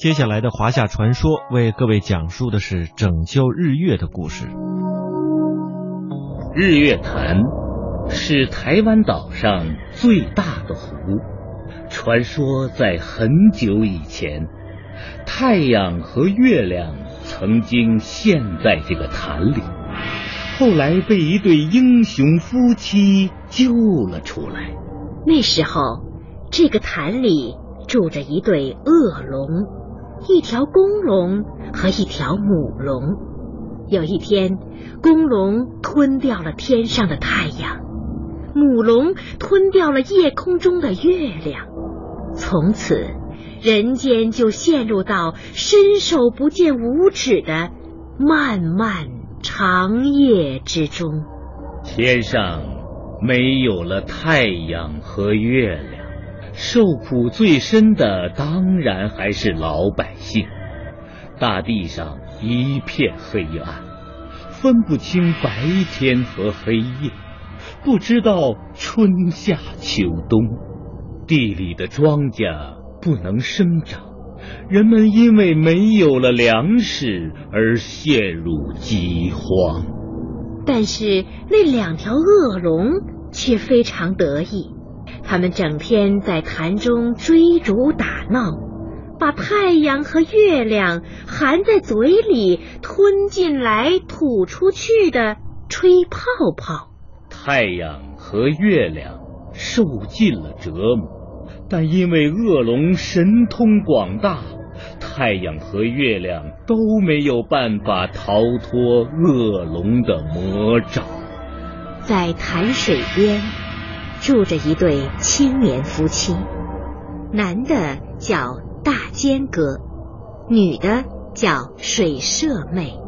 接下来的华夏传说为各位讲述的是拯救日月的故事。日月潭是台湾岛上最大的湖。传说在很久以前，太阳和月亮曾经陷在这个潭里，后来被一对英雄夫妻救了出来。那时候，这个潭里住着一对恶龙，一条公龙和一条母龙。有一天，公龙吞掉了天上的太阳，母龙吞掉了夜空中的月亮。从此，人间就陷入到伸手不见五指的漫漫长夜之中。天上没有了太阳和月亮，受苦最深的当然还是老百姓。大地上一片黑暗，分不清白天和黑夜，不知道春夏秋冬。地里的庄稼不能生长，人们因为没有了粮食而陷入饥荒。但是那两条恶龙却非常得意，他们整天在潭中追逐打闹，把太阳和月亮含在嘴里吞进来吐出去的吹泡泡。太阳和月亮受尽了折磨。但因为恶龙神通广大，太阳和月亮都没有办法逃脱恶龙的魔爪。在潭水边，住着一对青年夫妻，男的叫大坚哥，女的叫水社妹，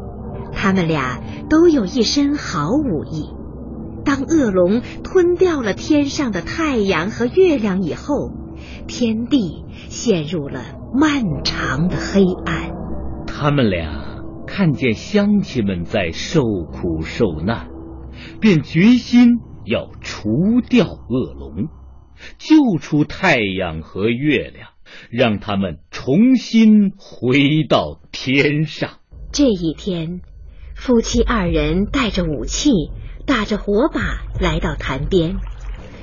他们俩都有一身好武艺。当恶龙吞掉了天上的太阳和月亮以后，天地陷入了漫长的黑暗。他们俩看见乡亲们在受苦受难，便决心要除掉恶龙，救出太阳和月亮，让他们重新回到天上。这一天，夫妻二人带着武器，打着火把来到潭边。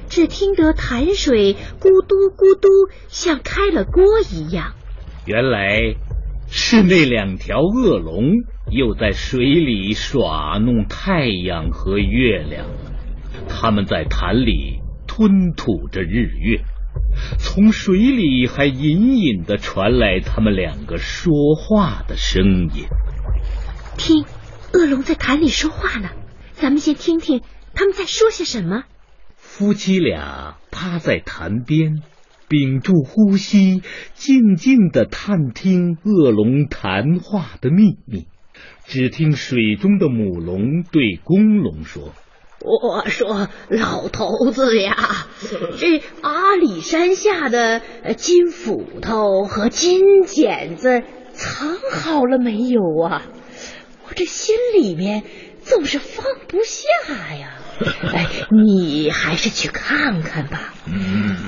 只听得潭水咕嘟咕嘟，像开了锅一样。原来是那两条恶龙又在水里耍弄太阳和月亮。他们在潭里吞吐着日月，从水里还隐隐的传来他们两个说话的声音。听，恶龙在潭里说话呢。咱们先听听他们在说些什么。夫妻俩趴在潭边，屏住呼吸，静静的探听恶龙谈话的秘密。只听水中的母龙对公龙说：“我说，老头子呀，这阿里山下的金斧头和金剪子藏好了没有啊？我这心里面总是放不下呀。”哎，你还是去看看吧。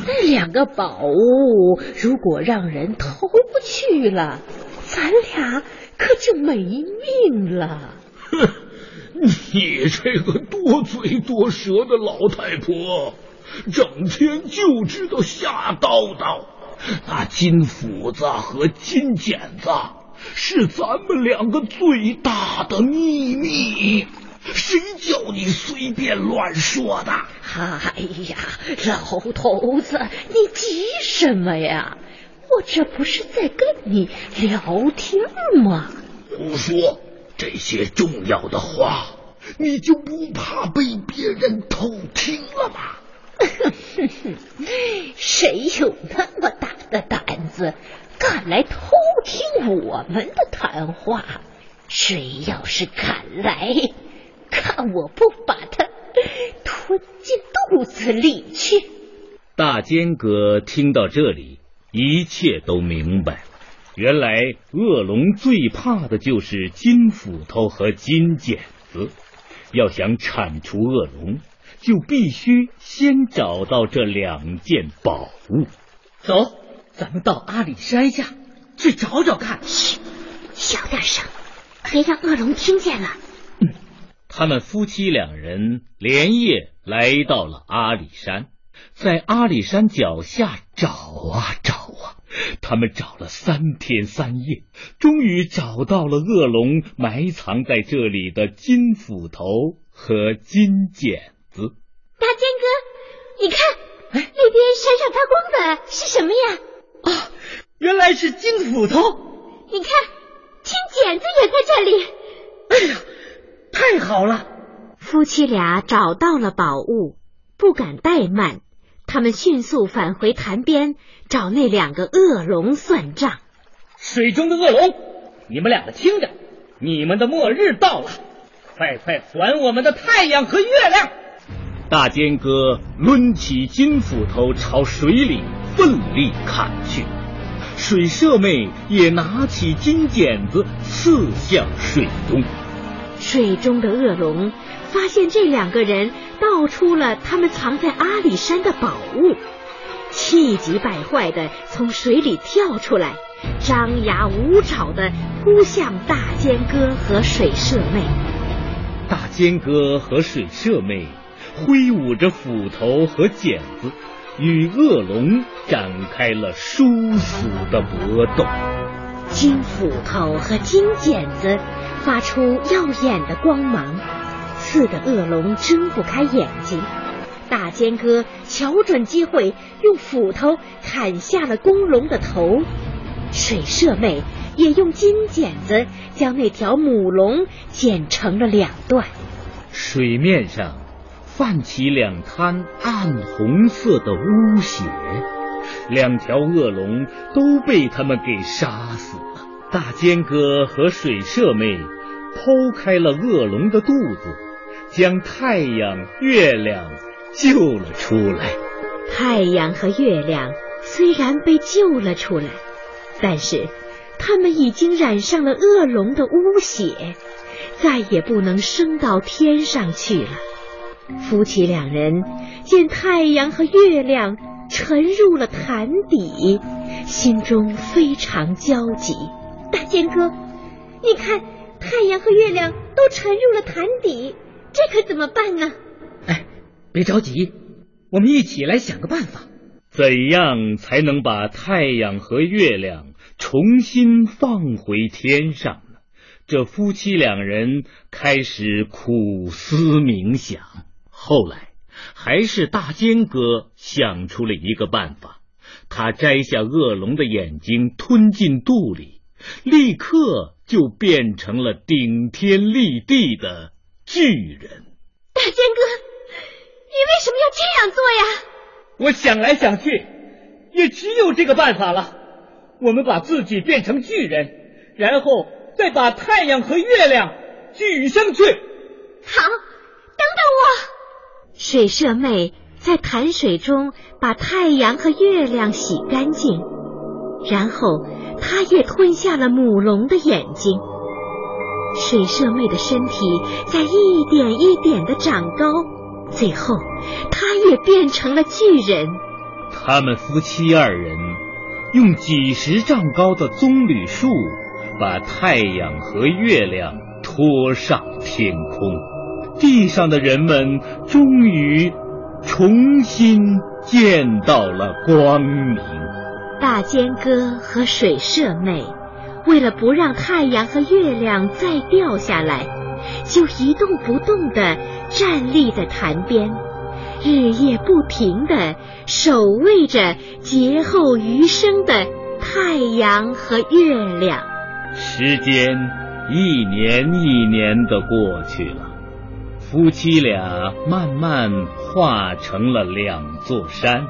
那两个宝物如果让人偷去了，咱俩可就没命了。哼，你这个多嘴多舌的老太婆，整天就知道瞎叨叨。那金斧子和金剪子是咱们两个最大的秘密。谁叫你随便乱说的？哎呀，老头子，你急什么呀？我这不是在跟你聊天吗？胡说！这些重要的话，你就不怕被别人偷听了吗？谁有那么大的胆子，敢来偷听我们的谈话？谁要是敢来？看我不把他吞进肚子里去！大坚哥听到这里，一切都明白了。原来恶龙最怕的就是金斧头和金剪子。要想铲除恶龙，就必须先找到这两件宝物。走，咱们到阿里山下去找找看。嘘，小点声，别让恶龙听见了。他们夫妻两人连夜来到了阿里山，在阿里山脚下找啊找啊，他们找了三天三夜，终于找到了恶龙埋藏在这里的金斧头和金剪子。大坚哥，你看，那边闪闪发光的是什么呀？啊，原来是金斧头。你看，金剪子也在这里。哎呀！太好了！夫妻俩找到了宝物，不敢怠慢，他们迅速返回潭边找那两个恶龙算账。水中的恶龙，你们两个听着，你们的末日到了，快快还我们的太阳和月亮！大尖哥抡起金斧头朝水里奋力砍去，水社妹也拿起金剪子刺向水中。水中的恶龙发现这两个人道出了他们藏在阿里山的宝物，气急败坏的从水里跳出来，张牙舞爪的扑向大尖哥和水社妹。大尖哥和水社妹挥舞着斧头和剪子，与恶龙展开了殊死的搏斗。金斧头和金剪子。发出耀眼的光芒，刺得恶龙睁不开眼睛。大尖哥瞧准机会，用斧头砍下了公龙的头。水社妹也用金剪子将那条母龙剪成了两段。水面上泛起两滩暗红色的污血，两条恶龙都被他们给杀死了。大尖哥和水社妹剖开了恶龙的肚子，将太阳、月亮救了出来。太阳和月亮虽然被救了出来，但是他们已经染上了恶龙的污血，再也不能升到天上去了。夫妻两人见太阳和月亮沉入了潭底，心中非常焦急。大仙哥，你看太阳和月亮都沉入了潭底，这可怎么办呢？哎，别着急，我们一起来想个办法。怎样才能把太阳和月亮重新放回天上呢？这夫妻两人开始苦思冥想，后来还是大尖哥想出了一个办法。他摘下恶龙的眼睛，吞进肚里。立刻就变成了顶天立地的巨人。大坚哥，你为什么要这样做呀？我想来想去，也只有这个办法了。我们把自己变成巨人，然后再把太阳和月亮举上去。好，等等我。水社妹在潭水中把太阳和月亮洗干净，然后。她也吞下了母龙的眼睛，水社妹的身体在一点一点的长高，最后，她也变成了巨人。他们夫妻二人用几十丈高的棕榈树，把太阳和月亮拖上天空，地上的人们终于重新见到了光明。大尖哥和水社妹为了不让太阳和月亮再掉下来，就一动不动地站立在潭边，日夜不停地守卫着劫后余生的太阳和月亮。时间一年一年的过去了，夫妻俩慢慢化成了两座山。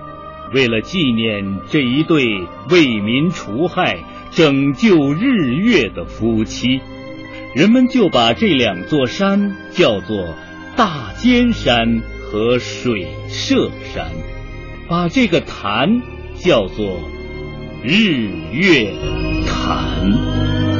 为了纪念这一对为民除害、拯救日月的夫妻，人们就把这两座山叫做大尖山和水社山，把这个潭叫做日月潭。